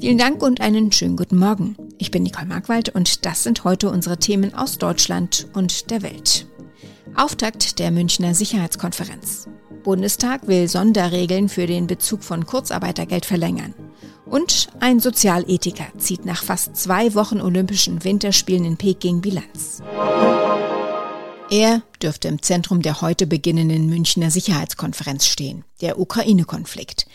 Vielen Dank und einen schönen guten Morgen. Ich bin Nicole Markwald und das sind heute unsere Themen aus Deutschland und der Welt. Auftakt der Münchner Sicherheitskonferenz. Bundestag will Sonderregeln für den Bezug von Kurzarbeitergeld verlängern. Und ein Sozialethiker zieht nach fast zwei Wochen Olympischen Winterspielen in Peking Bilanz. Er dürfte im Zentrum der heute beginnenden Münchner Sicherheitskonferenz stehen, der Ukraine-Konflikt.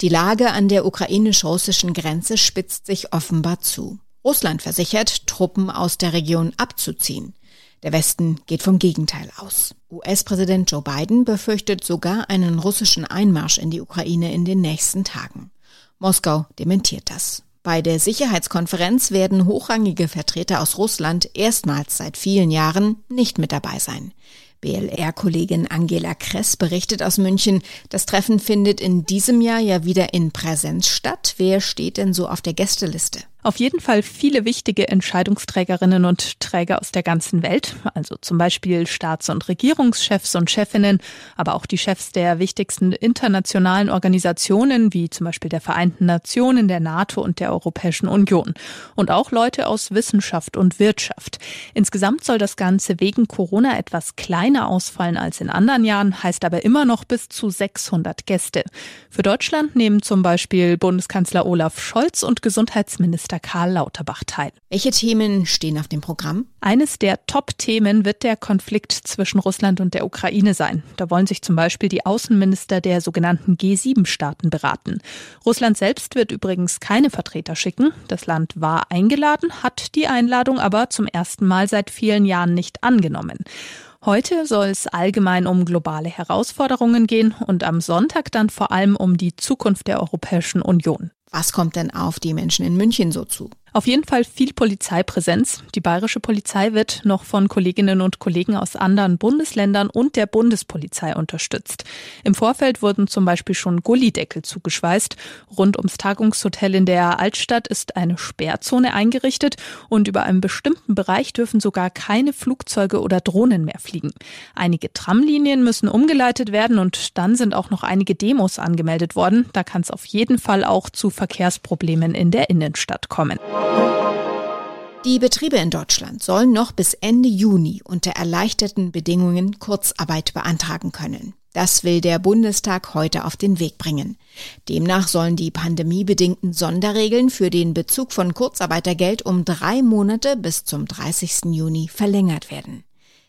Die Lage an der ukrainisch-russischen Grenze spitzt sich offenbar zu. Russland versichert, Truppen aus der Region abzuziehen. Der Westen geht vom Gegenteil aus. US-Präsident Joe Biden befürchtet sogar einen russischen Einmarsch in die Ukraine in den nächsten Tagen. Moskau dementiert das. Bei der Sicherheitskonferenz werden hochrangige Vertreter aus Russland erstmals seit vielen Jahren nicht mit dabei sein. BLR-Kollegin Angela Kress berichtet aus München, das Treffen findet in diesem Jahr ja wieder in Präsenz statt. Wer steht denn so auf der Gästeliste? Auf jeden Fall viele wichtige Entscheidungsträgerinnen und Träger aus der ganzen Welt, also zum Beispiel Staats- und Regierungschefs und Chefinnen, aber auch die Chefs der wichtigsten internationalen Organisationen, wie zum Beispiel der Vereinten Nationen, der NATO und der Europäischen Union. Und auch Leute aus Wissenschaft und Wirtschaft. Insgesamt soll das Ganze wegen Corona etwas kleiner ausfallen als in anderen Jahren, heißt aber immer noch bis zu 600 Gäste. Für Deutschland nehmen zum Beispiel Bundeskanzler Olaf Scholz und Gesundheitsminister Bürgermeister Karl Lauterbach teil. Welche Themen stehen auf dem Programm? Eines der Top-Themen wird der Konflikt zwischen Russland und der Ukraine sein. Da wollen sich zum Beispiel die Außenminister der sogenannten G7-Staaten beraten. Russland selbst wird übrigens keine Vertreter schicken. Das Land war eingeladen, hat die Einladung aber zum ersten Mal seit vielen Jahren nicht angenommen. Heute soll es allgemein um globale Herausforderungen gehen und am Sonntag dann vor allem um die Zukunft der Europäischen Union. Was kommt denn auf die Menschen in München so zu? Auf jeden Fall viel Polizeipräsenz. Die bayerische Polizei wird noch von Kolleginnen und Kollegen aus anderen Bundesländern und der Bundespolizei unterstützt. Im Vorfeld wurden zum Beispiel schon Gullideckel zugeschweißt. Rund ums Tagungshotel in der Altstadt ist eine Sperrzone eingerichtet und über einem bestimmten Bereich dürfen sogar keine Flugzeuge oder Drohnen mehr fliegen. Einige Tramlinien müssen umgeleitet werden und dann sind auch noch einige Demos angemeldet worden. Da kann es auf jeden Fall auch zu Verkehrsproblemen in der Innenstadt kommen. Die Betriebe in Deutschland sollen noch bis Ende Juni unter erleichterten Bedingungen Kurzarbeit beantragen können. Das will der Bundestag heute auf den Weg bringen. Demnach sollen die pandemiebedingten Sonderregeln für den Bezug von Kurzarbeitergeld um drei Monate bis zum 30. Juni verlängert werden.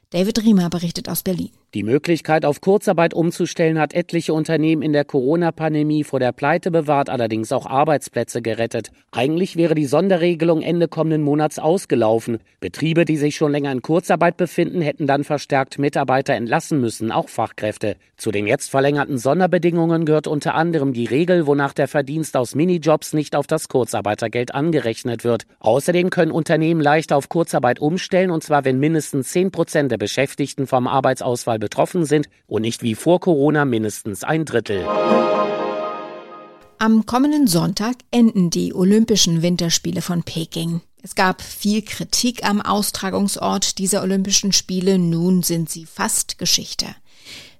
David Riemer berichtet aus Berlin. Die Möglichkeit, auf Kurzarbeit umzustellen, hat etliche Unternehmen in der Corona-Pandemie vor der Pleite bewahrt, allerdings auch Arbeitsplätze gerettet. Eigentlich wäre die Sonderregelung Ende kommenden Monats ausgelaufen. Betriebe, die sich schon länger in Kurzarbeit befinden, hätten dann verstärkt Mitarbeiter entlassen müssen, auch Fachkräfte. Zu den jetzt verlängerten Sonderbedingungen gehört unter anderem die Regel, wonach der Verdienst aus Minijobs nicht auf das Kurzarbeitergeld angerechnet wird. Außerdem können Unternehmen leicht auf Kurzarbeit umstellen, und zwar wenn mindestens 10 Prozent der Beschäftigten vom Arbeitsausfall betroffen sind und nicht wie vor Corona mindestens ein Drittel. Am kommenden Sonntag enden die Olympischen Winterspiele von Peking. Es gab viel Kritik am Austragungsort dieser Olympischen Spiele, nun sind sie fast Geschichte.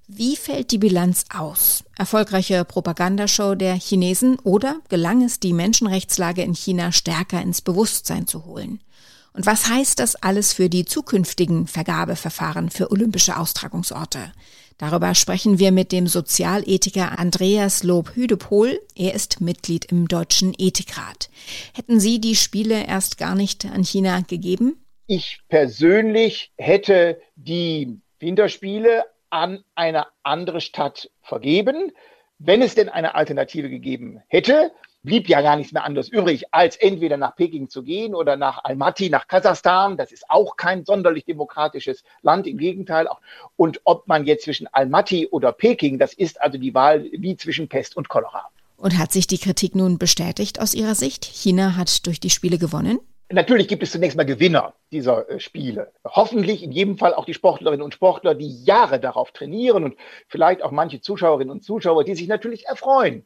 Wie fällt die Bilanz aus? Erfolgreiche Propagandashow der Chinesen oder gelang es, die Menschenrechtslage in China stärker ins Bewusstsein zu holen? Und was heißt das alles für die zukünftigen Vergabeverfahren für olympische Austragungsorte? Darüber sprechen wir mit dem Sozialethiker Andreas Lob-Hüdepohl. Er ist Mitglied im Deutschen Ethikrat. Hätten Sie die Spiele erst gar nicht an China gegeben? Ich persönlich hätte die Winterspiele an eine andere Stadt vergeben, wenn es denn eine Alternative gegeben hätte blieb ja gar nichts mehr anderes übrig, als entweder nach Peking zu gehen oder nach Almaty, nach Kasachstan. Das ist auch kein sonderlich demokratisches Land, im Gegenteil. Und ob man jetzt zwischen Almaty oder Peking, das ist also die Wahl wie zwischen Pest und Cholera. Und hat sich die Kritik nun bestätigt aus Ihrer Sicht? China hat durch die Spiele gewonnen? Natürlich gibt es zunächst mal Gewinner dieser äh, Spiele. Hoffentlich in jedem Fall auch die Sportlerinnen und Sportler, die Jahre darauf trainieren und vielleicht auch manche Zuschauerinnen und Zuschauer, die sich natürlich erfreuen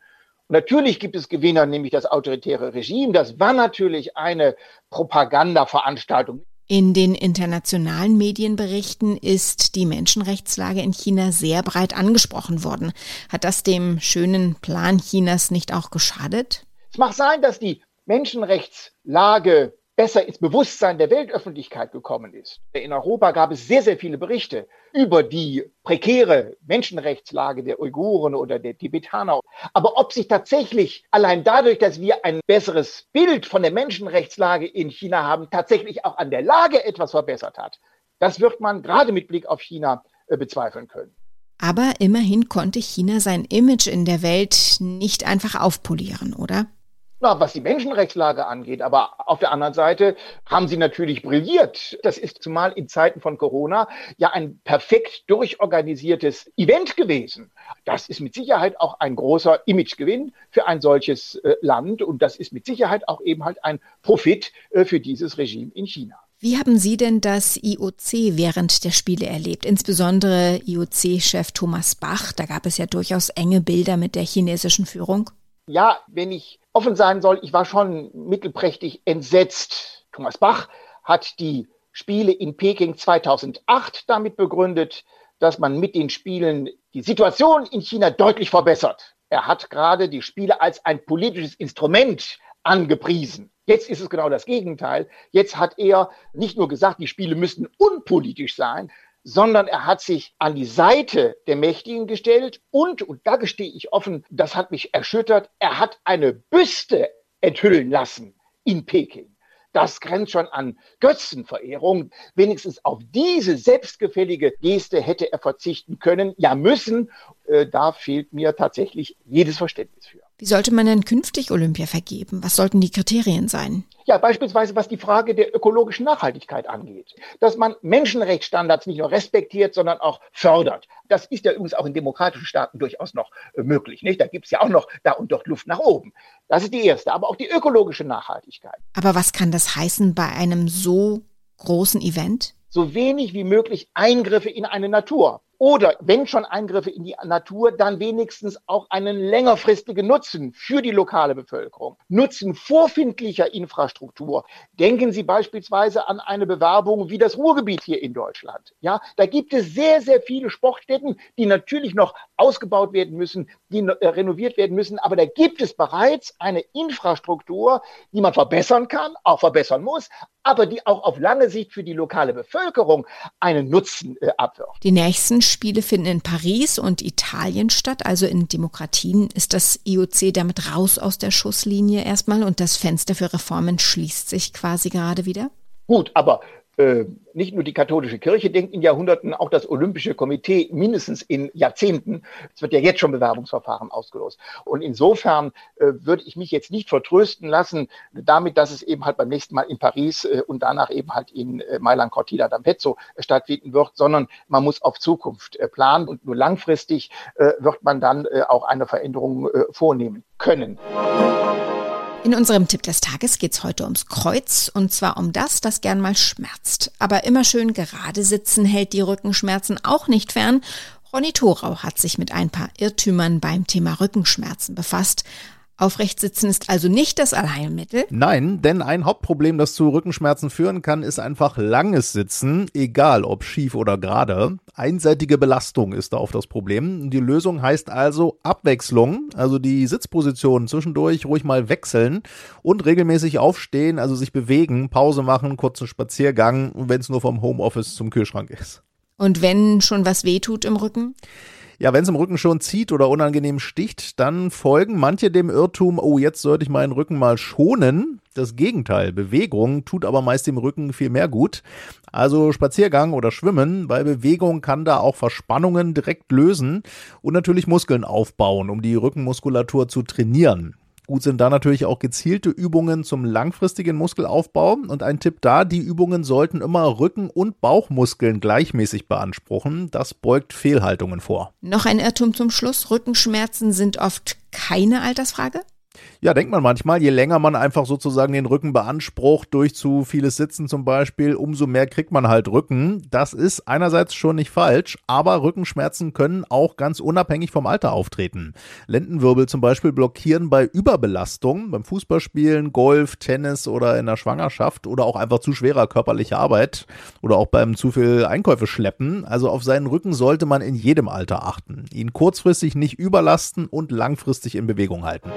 Natürlich gibt es Gewinner, nämlich das autoritäre Regime. Das war natürlich eine Propagandaveranstaltung. In den internationalen Medienberichten ist die Menschenrechtslage in China sehr breit angesprochen worden. Hat das dem schönen Plan Chinas nicht auch geschadet? Es mag sein, dass die Menschenrechtslage besser ins Bewusstsein der Weltöffentlichkeit gekommen ist. In Europa gab es sehr, sehr viele Berichte über die prekäre Menschenrechtslage der Uiguren oder der Tibetaner. Aber ob sich tatsächlich allein dadurch, dass wir ein besseres Bild von der Menschenrechtslage in China haben, tatsächlich auch an der Lage etwas verbessert hat, das wird man gerade mit Blick auf China äh, bezweifeln können. Aber immerhin konnte China sein Image in der Welt nicht einfach aufpolieren, oder? Na, was die Menschenrechtslage angeht, aber auf der anderen Seite haben sie natürlich brilliert. Das ist zumal in Zeiten von Corona ja ein perfekt durchorganisiertes Event gewesen. Das ist mit Sicherheit auch ein großer Imagegewinn für ein solches äh, Land und das ist mit Sicherheit auch eben halt ein Profit äh, für dieses Regime in China. Wie haben Sie denn das IOC während der Spiele erlebt? Insbesondere IOC-Chef Thomas Bach. Da gab es ja durchaus enge Bilder mit der chinesischen Führung. Ja, wenn ich offen sein soll, ich war schon mittelprächtig entsetzt. Thomas Bach hat die Spiele in Peking 2008 damit begründet, dass man mit den Spielen die Situation in China deutlich verbessert. Er hat gerade die Spiele als ein politisches Instrument angepriesen. Jetzt ist es genau das Gegenteil. Jetzt hat er nicht nur gesagt, die Spiele müssten unpolitisch sein, sondern er hat sich an die Seite der Mächtigen gestellt und, und da gestehe ich offen, das hat mich erschüttert, er hat eine Büste enthüllen lassen in Peking. Das grenzt schon an Götzenverehrung. Wenigstens auf diese selbstgefällige Geste hätte er verzichten können, ja müssen. Äh, da fehlt mir tatsächlich jedes Verständnis für. Wie sollte man denn künftig Olympia vergeben? Was sollten die Kriterien sein? Ja, beispielsweise was die Frage der ökologischen Nachhaltigkeit angeht. Dass man Menschenrechtsstandards nicht nur respektiert, sondern auch fördert. Das ist ja übrigens auch in demokratischen Staaten durchaus noch äh, möglich. Nicht? Da gibt es ja auch noch da und dort Luft nach oben. Das ist die erste, aber auch die ökologische Nachhaltigkeit. Aber was kann das heißen bei einem so großen Event? So wenig wie möglich Eingriffe in eine Natur. Oder wenn schon Eingriffe in die Natur, dann wenigstens auch einen längerfristigen Nutzen für die lokale Bevölkerung. Nutzen vorfindlicher Infrastruktur. Denken Sie beispielsweise an eine Bewerbung wie das Ruhrgebiet hier in Deutschland. Ja, da gibt es sehr, sehr viele Sportstätten, die natürlich noch ausgebaut werden müssen, die äh, renoviert werden müssen. Aber da gibt es bereits eine Infrastruktur, die man verbessern kann, auch verbessern muss, aber die auch auf lange Sicht für die lokale Bevölkerung einen Nutzen äh, abwirft. Die nächsten Spiele finden in Paris und Italien statt, also in Demokratien ist das IOC damit raus aus der Schusslinie erstmal und das Fenster für Reformen schließt sich quasi gerade wieder? Gut, aber nicht nur die katholische Kirche denkt in Jahrhunderten, auch das Olympische Komitee mindestens in Jahrzehnten. Es wird ja jetzt schon Bewerbungsverfahren ausgelost. Und insofern äh, würde ich mich jetzt nicht vertrösten lassen damit, dass es eben halt beim nächsten Mal in Paris äh, und danach eben halt in äh, Mailand Cortina d'Ampezzo äh, stattfinden wird, sondern man muss auf Zukunft äh, planen und nur langfristig wird man dann auch eine Veränderung vornehmen können. In unserem Tipp des Tages geht's heute ums Kreuz und zwar um das, das gern mal schmerzt. Aber immer schön gerade sitzen hält die Rückenschmerzen auch nicht fern. Ronny Thorau hat sich mit ein paar Irrtümern beim Thema Rückenschmerzen befasst. Aufrecht sitzen ist also nicht das Allheilmittel? Nein, denn ein Hauptproblem, das zu Rückenschmerzen führen kann, ist einfach langes Sitzen, egal ob schief oder gerade. Einseitige Belastung ist da oft das Problem. Die Lösung heißt also Abwechslung, also die Sitzposition zwischendurch ruhig mal wechseln und regelmäßig aufstehen, also sich bewegen, Pause machen, kurzen Spaziergang, wenn es nur vom Homeoffice zum Kühlschrank ist. Und wenn schon was wehtut im Rücken? Ja, wenn es im Rücken schon zieht oder unangenehm sticht, dann folgen manche dem Irrtum, oh, jetzt sollte ich meinen Rücken mal schonen. Das Gegenteil, Bewegung tut aber meist dem Rücken viel mehr gut. Also Spaziergang oder Schwimmen, bei Bewegung kann da auch Verspannungen direkt lösen und natürlich Muskeln aufbauen, um die Rückenmuskulatur zu trainieren. Gut sind da natürlich auch gezielte Übungen zum langfristigen Muskelaufbau. Und ein Tipp da, die Übungen sollten immer Rücken- und Bauchmuskeln gleichmäßig beanspruchen. Das beugt Fehlhaltungen vor. Noch ein Irrtum zum Schluss. Rückenschmerzen sind oft keine Altersfrage? Ja, denkt man manchmal, je länger man einfach sozusagen den Rücken beansprucht, durch zu vieles Sitzen zum Beispiel, umso mehr kriegt man halt Rücken. Das ist einerseits schon nicht falsch, aber Rückenschmerzen können auch ganz unabhängig vom Alter auftreten. Lendenwirbel zum Beispiel blockieren bei Überbelastung, beim Fußballspielen, Golf, Tennis oder in der Schwangerschaft oder auch einfach zu schwerer körperlicher Arbeit oder auch beim zu viel Einkäufe schleppen. Also auf seinen Rücken sollte man in jedem Alter achten. Ihn kurzfristig nicht überlasten und langfristig in Bewegung halten.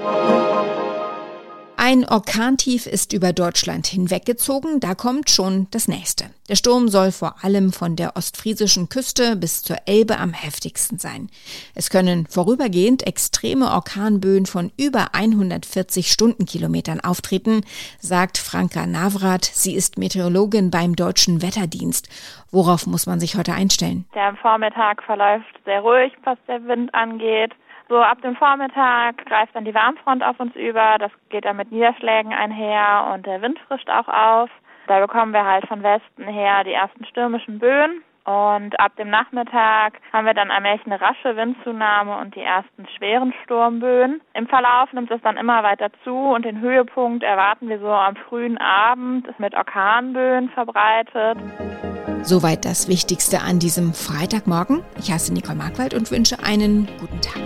Ein Orkantief ist über Deutschland hinweggezogen, da kommt schon das nächste. Der Sturm soll vor allem von der ostfriesischen Küste bis zur Elbe am heftigsten sein. Es können vorübergehend extreme Orkanböen von über 140 Stundenkilometern auftreten, sagt Franka Navrat. Sie ist Meteorologin beim Deutschen Wetterdienst. Worauf muss man sich heute einstellen? Der Vormittag verläuft sehr ruhig, was der Wind angeht. So ab dem Vormittag greift dann die Warmfront auf uns über. Das geht dann mit Niederschlägen einher und der Wind frischt auch auf. Da bekommen wir halt von Westen her die ersten stürmischen Böen. Und ab dem Nachmittag haben wir dann allmählich eine rasche Windzunahme und die ersten schweren Sturmböen. Im Verlauf nimmt es dann immer weiter zu und den Höhepunkt erwarten wir so am frühen Abend, ist mit Orkanböen verbreitet. Soweit das Wichtigste an diesem Freitagmorgen. Ich heiße Nicole Markwald und wünsche einen guten Tag.